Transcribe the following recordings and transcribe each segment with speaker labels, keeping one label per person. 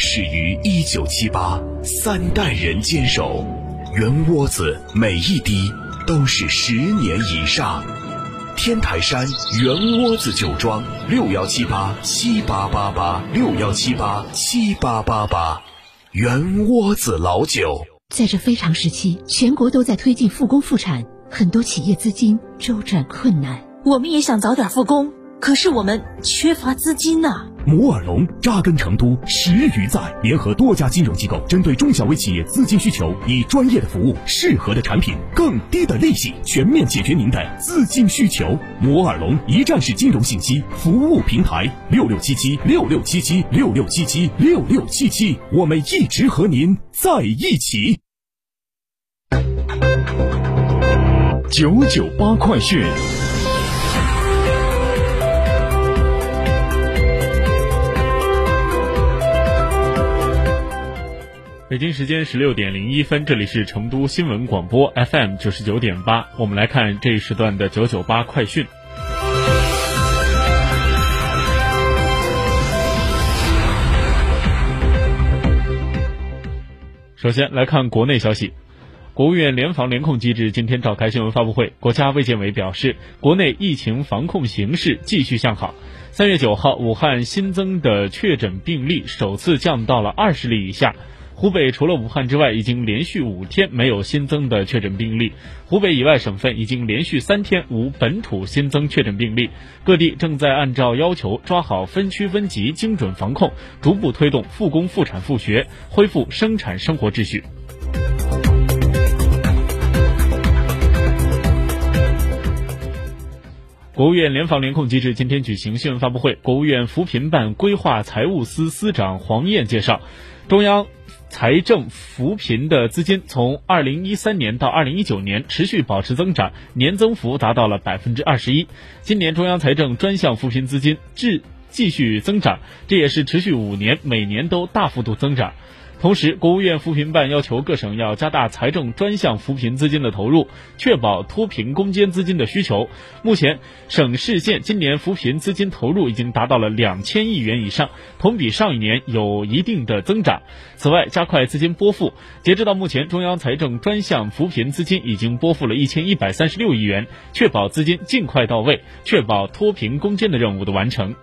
Speaker 1: 始于一九七八，三代人坚守，圆窝子每一滴都是十年以上。天台山圆窝子酒庄六幺七八七八八八六幺七八七八八八，圆窝子老酒。
Speaker 2: 在这非常时期，全国都在推进复工复产，很多企业资金周转困难。
Speaker 3: 我们也想早点复工，可是我们缺乏资金呐、
Speaker 4: 摩尔龙扎根成都十余载，联合多家金融机构，针对中小微企业资金需求，以专业的服务、适合的产品、更低的利息，全面解决您的资金需求。摩尔龙一站式金融信息服务平台，六六七七六六七七六六七七六六七七，我们一直和您在一起。九九八快讯。
Speaker 5: 北京时间十六点零一分，这里是成都新闻广播 FM 九十九点八，我们来看这一时段的九九八快讯。首先来看国内消息，国务院联防联控机制今天召开新闻发布会，国家卫健委表示，国内疫情防控形势继续向好。三月九号，武汉新增的确诊病例首次降到了二十例以下。湖北除了武汉之外，已经连续五天没有新增的确诊病例。湖北以外省份已经连续三天无本土新增确诊病例。各地正在按照要求抓好分区分级、精准防控，逐步推动复工复产复学，恢复生产生活秩序。国务院联防联控机制今天举行新闻发布会，国务院扶贫办规划财务司司长黄燕介绍，中央财政扶贫的资金从二零一三年到二零一九年持续保持增长，年增幅达到了百分之二十一。今年中央财政专项扶贫资金至继续增长，这也是持续五年每年都大幅度增长。同时，国务院扶贫办要求各省要加大财政专项扶贫资金的投入，确保脱贫攻坚资金的需求。目前，省市县今年扶贫资金投入已经达到了两千亿元以上，同比上一年有一定的增长。此外，加快资金拨付，截止到目前，中央财政专项扶贫资金已经拨付了一千一百三十六亿元，确保资金尽快到位，确保脱贫攻坚的任务的完成。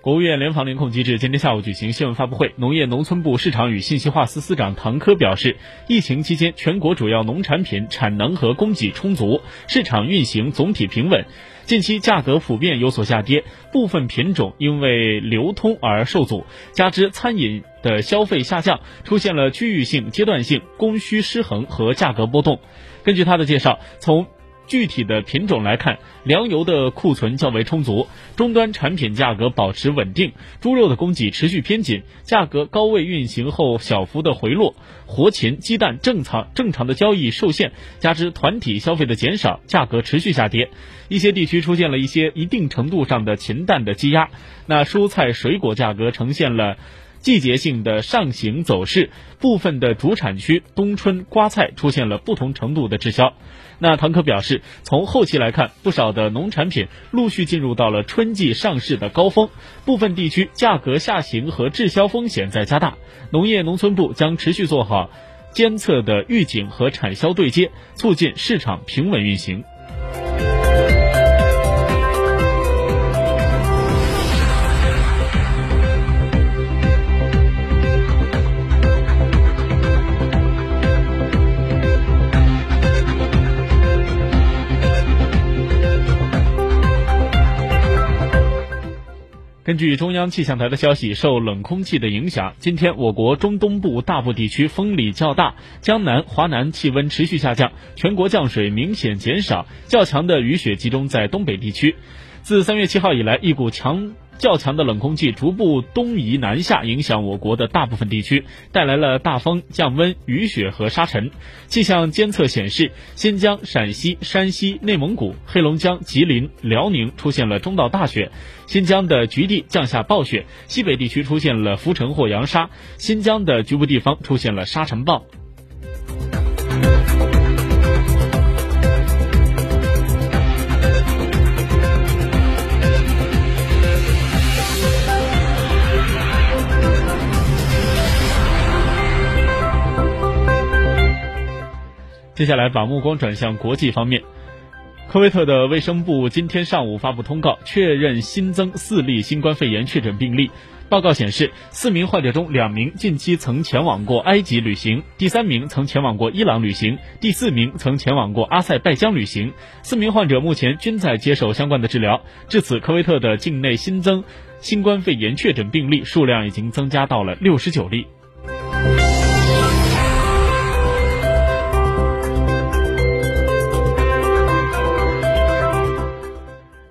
Speaker 5: 国务院联防联控机制今天下午举行新闻发布会，农业农村部市场与信息化司司长唐科表示，疫情期间全国主要农产品产能和供给充足，市场运行总体平稳。近期价格普遍有所下跌，部分品种因为流通而受阻，加之餐饮的消费下降，出现了区域性、阶段性供需失衡和价格波动。根据他的介绍，从具体的品种来看，粮油的库存较为充足，终端产品价格保持稳定，猪肉的供给持续偏紧，价格高位运行后小幅的回落。活禽、鸡蛋正常正常的交易受限，加之团体消费的减少，价格持续下跌。一些地区出现了一些一定程度上的禽蛋的积压，那蔬菜水果价格呈现了。季节性的上行走势，部分的主产区冬春瓜菜出现了不同程度的滞销。那唐科表示，从后期来看，不少的农产品陆续进入到了春季上市的高峰，部分地区价格下行和滞销风险在加大。农业农村部将持续做好监测的预警和产销对接，促进市场平稳运行。根据中央气象台的消息，受冷空气的影响，今天我国中东部大部地区风力较大，江南、华南气温持续下降，全国降水明显减少，较强的雨雪集中在东北地区。自三月七号以来，一股强。较强的冷空气逐步东移南下，影响我国的大部分地区，带来了大风、降温、雨雪和沙尘。气象监测显示，新疆、陕西、山西、内蒙古、黑龙江、吉林、辽宁出现了中到大雪，新疆的局地降下暴雪，西北地区出现了浮尘或扬沙，新疆的局部地方出现了沙尘暴。接下来把目光转向国际方面，科威特的卫生部今天上午发布通告，确认新增四例新冠肺炎确诊病例。报告显示，四名患者中两名近期曾前往过埃及旅行，第三名曾前往过伊朗旅行，第四名曾前往过阿塞拜疆旅行。四名患者目前均在接受相关的治疗。至此，科威特的境内新增新冠肺炎确诊病例数量已经增加到了六十九例。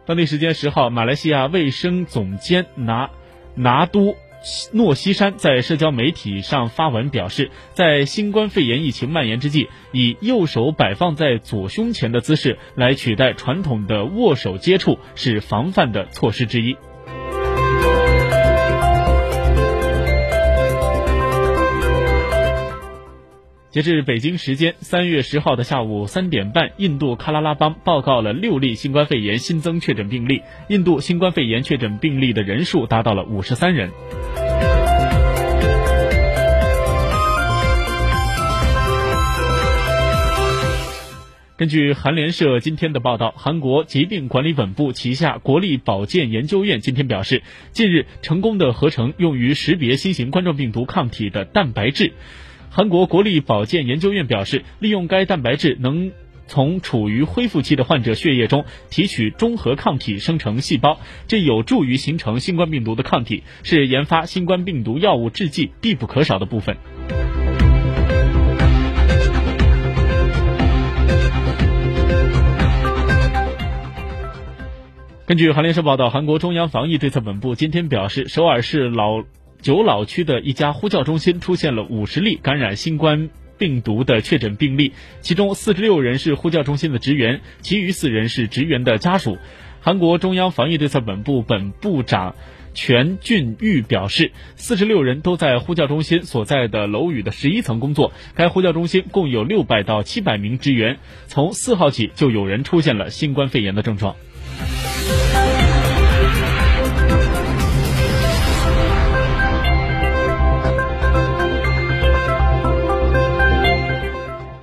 Speaker 5: 当地时间十号，马来西亚卫生总监拿拿都诺西山在社交媒体上发文表示，在新冠肺炎疫情蔓延之际，以右手摆放在左胸前的姿势来取代传统的握手接触，是防范的措施之一。截至北京时间三月十号的下午三点半，印度喀拉拉邦报告了六例新冠肺炎新增确诊病例，印度新冠肺炎确诊病例的人数达到了五十三人。根据韩联社今天的报道，韩国疾病管理本部旗下国立保健研究院今天表示，近日成功的合成用于识别新型冠状病毒抗体的蛋白质。韩国国立保健研究院表示，利用该蛋白质能从处于恢复期的患者血液中提取中和抗体生成细胞，这有助于形成新冠病毒的抗体，是研发新冠病毒药物制剂必不可少的部分。根据韩联社报道，韩国中央防疫对策本部今天表示，首尔市老。九老区的一家呼叫中心出现了五十例感染新冠病毒的确诊病例，其中四十六人是呼叫中心的职员，其余四人是职员的家属。韩国中央防疫对策本部本部长全俊玉表示，四十六人都在呼叫中心所在的楼宇的十一层工作。该呼叫中心共有六百到七百名职员，从四号起就有人出现了新冠肺炎的症状。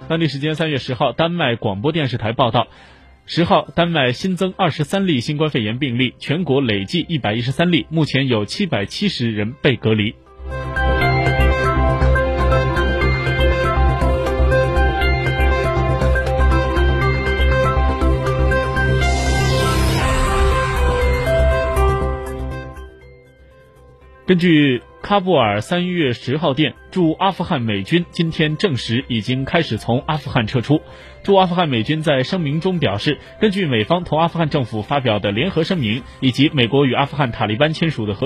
Speaker 5: 当地时间三月十号，丹麦广播电视台报道，十号丹麦新增二十三例新冠肺炎病例，全国累计一百一十三例，目前有七百七十人被隔离。根据喀布尔三月十号电，驻阿富汗美军今天证实已经开始从阿富汗撤出。驻阿富汗美军在声明中表示，根据美方同阿富汗政府发表的联合声明，以及美国与阿富汗塔利班签署的合。